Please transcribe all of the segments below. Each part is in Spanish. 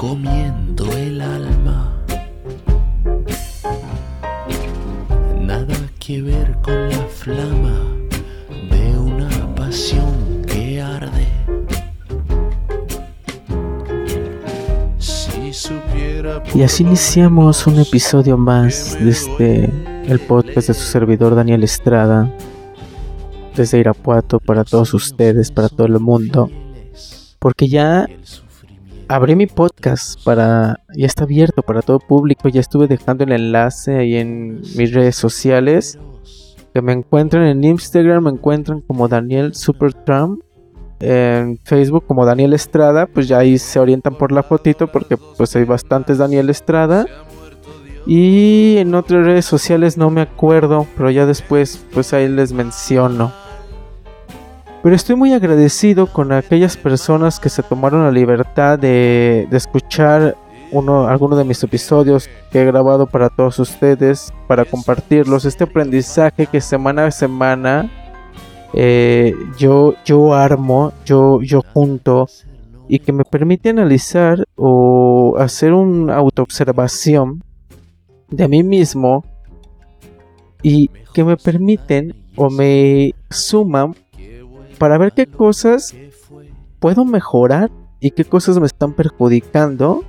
quemando el alma. Nada que ver con la flama de una pasión que arde. Si supiera Y así iniciamos un episodio más de este, el podcast de su servidor Daniel Estrada, desde Irapuato para todos ustedes, para todo el mundo, porque ya abrí mi podcast para, ya está abierto para todo público, ya estuve dejando el enlace ahí en mis redes sociales, que me encuentran en Instagram, me encuentran como Daniel Supertramp, en Facebook como Daniel Estrada, pues ya ahí se orientan por la fotito porque pues hay bastantes Daniel Estrada. Y en otras redes sociales no me acuerdo, pero ya después pues ahí les menciono. Pero estoy muy agradecido con aquellas personas que se tomaron la libertad de, de escuchar uno, alguno de mis episodios que he grabado para todos ustedes, para compartirlos. Este aprendizaje que semana a semana eh, yo, yo armo, yo, yo junto y que me permite analizar o hacer una autoobservación de mí mismo y que me permiten o me suman para ver qué cosas puedo mejorar y qué cosas me están perjudicando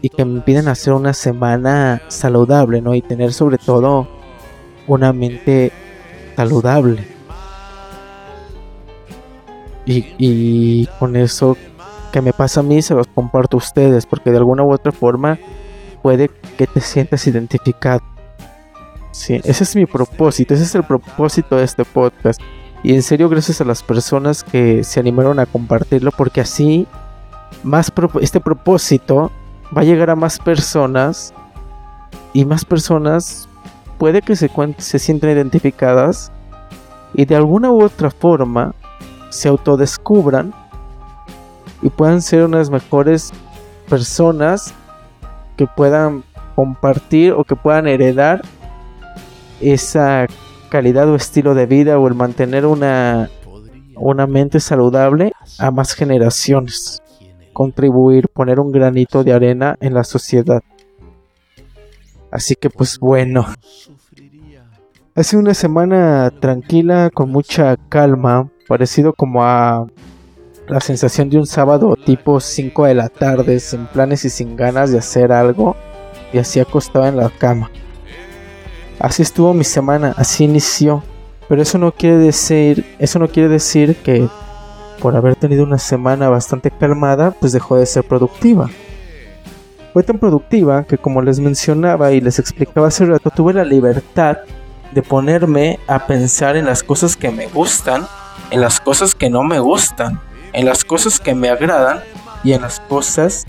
y que me impiden hacer una semana saludable, ¿no? Y tener sobre todo una mente saludable. Y, con eso que me pasa a mí se los comparto a ustedes porque de alguna u otra forma puede que te sientas identificado. Sí, ese es mi propósito, ese es el propósito de este podcast. Y en serio gracias a las personas que se animaron a compartirlo porque así más este propósito va a llegar a más personas y más personas puede que se, se sientan identificadas y de alguna u otra forma se autodescubran y puedan ser unas mejores personas que puedan compartir o que puedan heredar esa calidad o estilo de vida o el mantener una, una mente saludable a más generaciones. Contribuir, poner un granito de arena en la sociedad. Así que pues bueno. Ha sido una semana tranquila, con mucha calma, parecido como a la sensación de un sábado tipo 5 de la tarde, sin planes y sin ganas de hacer algo, y así acostado en la cama. Así estuvo mi semana, así inició. Pero eso no quiere decir, eso no quiere decir que por haber tenido una semana bastante calmada, pues dejó de ser productiva. Fue tan productiva que como les mencionaba y les explicaba hace rato, tuve la libertad de ponerme a pensar en las cosas que me gustan, en las cosas que no me gustan, en las cosas que me agradan y en las cosas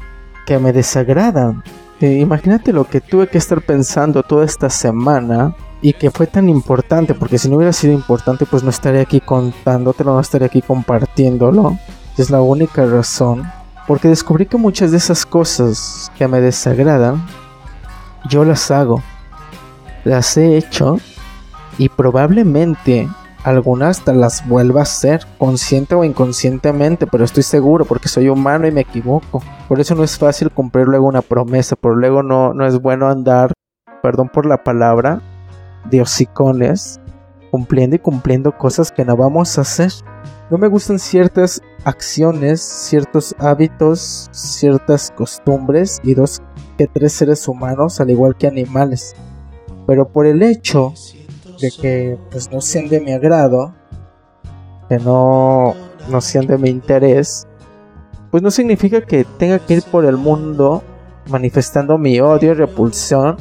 que me desagradan. Eh, imagínate lo que tuve que estar pensando toda esta semana y que fue tan importante, porque si no hubiera sido importante, pues no estaría aquí contándotelo, no estaría aquí compartiéndolo. Es la única razón. Porque descubrí que muchas de esas cosas que me desagradan, yo las hago. Las he hecho y probablemente algunas hasta las vuelva a hacer, consciente o inconscientemente, pero estoy seguro porque soy humano y me equivoco. Por eso no es fácil cumplir luego una promesa, por luego no, no es bueno andar, perdón por la palabra, de hocicones, cumpliendo y cumpliendo cosas que no vamos a hacer. No me gustan ciertas acciones, ciertos hábitos, ciertas costumbres y dos que tres seres humanos, al igual que animales. Pero por el hecho de que pues no sean de mi agrado, que no, no sean de mi interés, pues no significa que tenga que ir por el mundo manifestando mi odio y repulsión,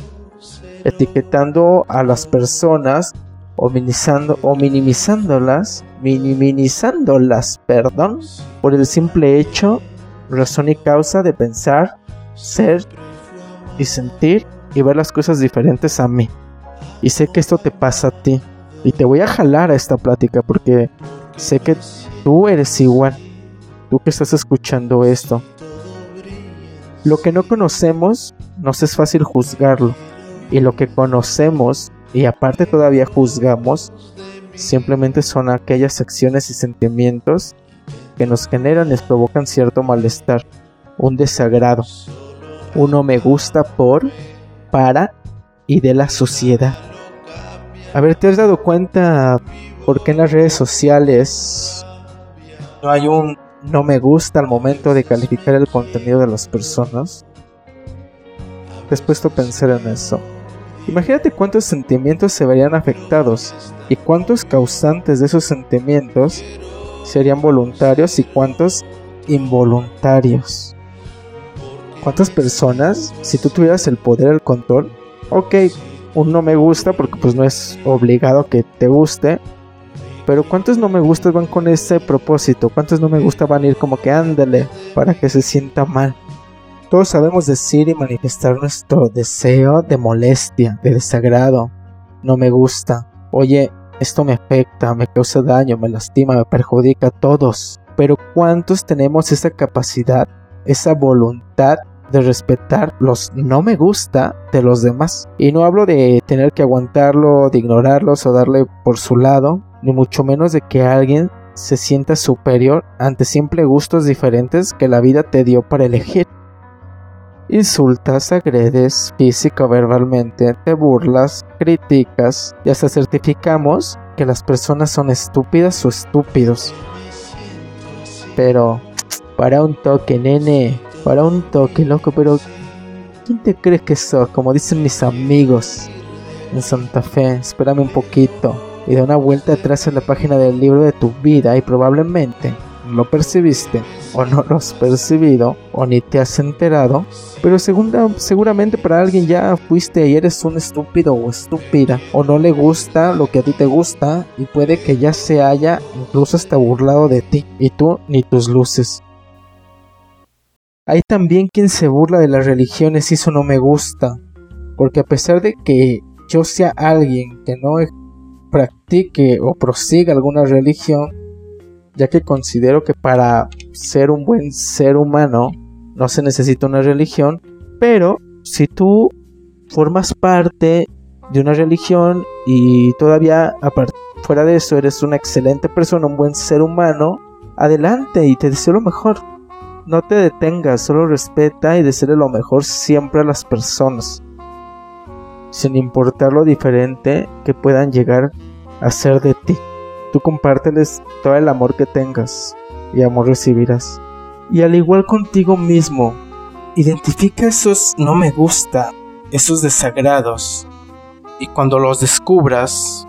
etiquetando a las personas o minimizando o minimizándolas, minimizándolas, perdón, por el simple hecho, razón y causa de pensar, ser y sentir y ver las cosas diferentes a mí. Y sé que esto te pasa a ti. Y te voy a jalar a esta plática porque sé que tú eres igual. Tú que estás escuchando esto. Lo que no conocemos nos es fácil juzgarlo. Y lo que conocemos y aparte todavía juzgamos simplemente son aquellas acciones y sentimientos que nos generan y provocan cierto malestar. un desagrado, uno me gusta por, para y de la sociedad. A ver, ¿te has dado cuenta por qué en las redes sociales no hay un no me gusta al momento de calificar el contenido de las personas? ¿Te has puesto a pensar en eso? Imagínate cuántos sentimientos se verían afectados y cuántos causantes de esos sentimientos serían voluntarios y cuántos involuntarios. ¿Cuántas personas, si tú tuvieras el poder, el control, ok, un no me gusta porque pues no es obligado que te guste, pero ¿cuántos no me gustas van con ese propósito? ¿Cuántos no me gusta van a ir como que ándale para que se sienta mal? Todos sabemos decir y manifestar nuestro deseo de molestia, de desagrado. No me gusta. Oye, esto me afecta, me causa daño, me lastima, me perjudica a todos. Pero ¿cuántos tenemos esa capacidad, esa voluntad de respetar los no me gusta de los demás? Y no hablo de tener que aguantarlo, de ignorarlos o darle por su lado, ni mucho menos de que alguien se sienta superior ante siempre gustos diferentes que la vida te dio para elegir. Insultas, agredes física o verbalmente, te burlas, criticas y hasta certificamos que las personas son estúpidas o estúpidos. Pero, para un toque, nene, para un toque, loco, pero ¿quién te crees que sos? Como dicen mis amigos en Santa Fe, espérame un poquito y da una vuelta atrás en la página del libro de tu vida y probablemente lo percibiste o no lo has percibido o ni te has enterado, pero seguramente para alguien ya fuiste y eres un estúpido o estúpida o no le gusta lo que a ti te gusta y puede que ya se haya incluso hasta burlado de ti y tú ni tus luces. Hay también quien se burla de las religiones y eso no me gusta, porque a pesar de que yo sea alguien que no practique o prosiga alguna religión, ya que considero que para ser un buen ser humano no se necesita una religión, pero si tú formas parte de una religión y todavía fuera de eso eres una excelente persona, un buen ser humano, adelante y te deseo lo mejor. No te detengas, solo respeta y desea lo mejor siempre a las personas sin importar lo diferente que puedan llegar a ser de ti. Tú compárteles todo el amor que tengas y amor recibirás. Y al igual contigo mismo, identifica esos no me gusta, esos desagrados. Y cuando los descubras,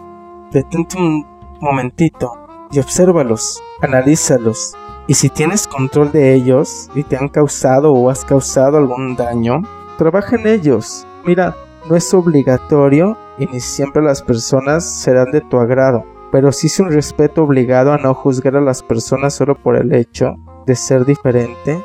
detente un momentito y obsérvalos, analízalos. Y si tienes control de ellos y te han causado o has causado algún daño, trabaja en ellos. Mira, no es obligatorio y ni siempre las personas serán de tu agrado, pero sí es un respeto obligado a no juzgar a las personas solo por el hecho de ser diferente,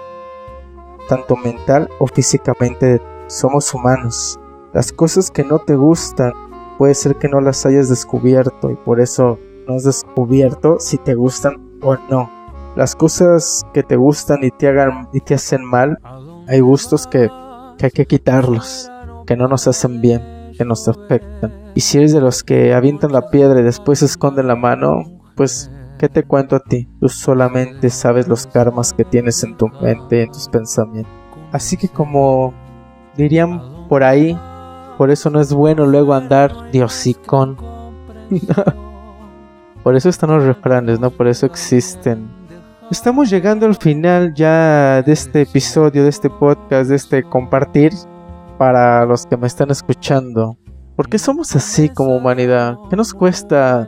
tanto mental o físicamente. Somos humanos. Las cosas que no te gustan puede ser que no las hayas descubierto y por eso no has descubierto si te gustan o no. Las cosas que te gustan y te hagan y te hacen mal, hay gustos que, que hay que quitarlos que no nos hacen bien, que nos afectan. Y si eres de los que avientan la piedra y después esconden la mano, pues, ¿qué te cuento a ti? Tú solamente sabes los karmas que tienes en tu mente y en tus pensamientos. Así que como dirían por ahí, por eso no es bueno luego andar diosicón. por eso están los refranes, ¿no? Por eso existen. Estamos llegando al final ya de este episodio, de este podcast, de este compartir para los que me están escuchando. ¿Por qué somos así como humanidad? ¿Qué nos cuesta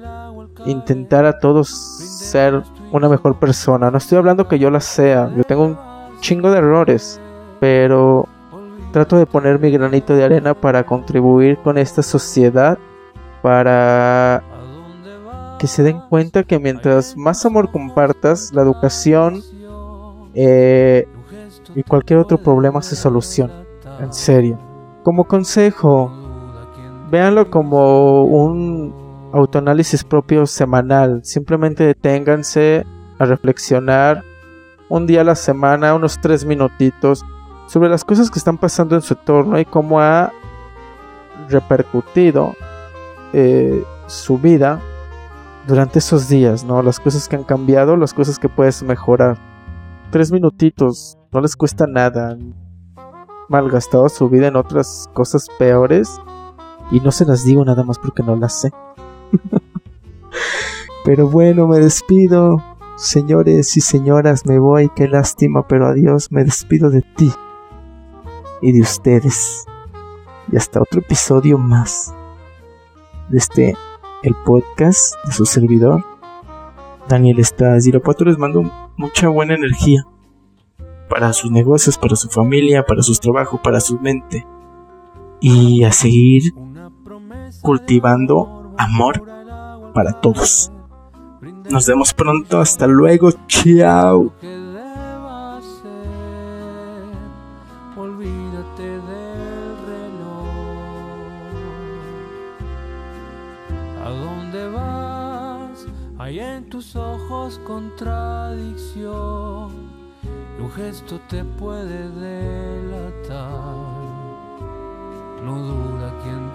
intentar a todos ser una mejor persona? No estoy hablando que yo la sea, yo tengo un chingo de errores, pero trato de poner mi granito de arena para contribuir con esta sociedad, para que se den cuenta que mientras más amor compartas, la educación eh, y cualquier otro problema se soluciona en serio. Como consejo, véanlo como un autoanálisis propio semanal. Simplemente deténganse a reflexionar un día a la semana, unos tres minutitos, sobre las cosas que están pasando en su entorno y cómo ha repercutido eh, su vida durante esos días, ¿no? Las cosas que han cambiado, las cosas que puedes mejorar. Tres minutitos no les cuesta nada. Malgastado su vida en otras cosas peores. Y no se las digo nada más porque no las sé. pero bueno, me despido. Señores y señoras, me voy. Qué lástima, pero adiós. Me despido de ti y de ustedes. Y hasta otro episodio más de este, el podcast de su servidor, Daniel Estás. Irapuato les mando mucha buena energía para sus negocios, para su familia, para sus trabajos, para su mente. Y a seguir cultivando amor para todos. Nos vemos pronto, hasta luego, chao. vas, hay en tus ojos contradicción, y un gesto te puede delatar. No duda quien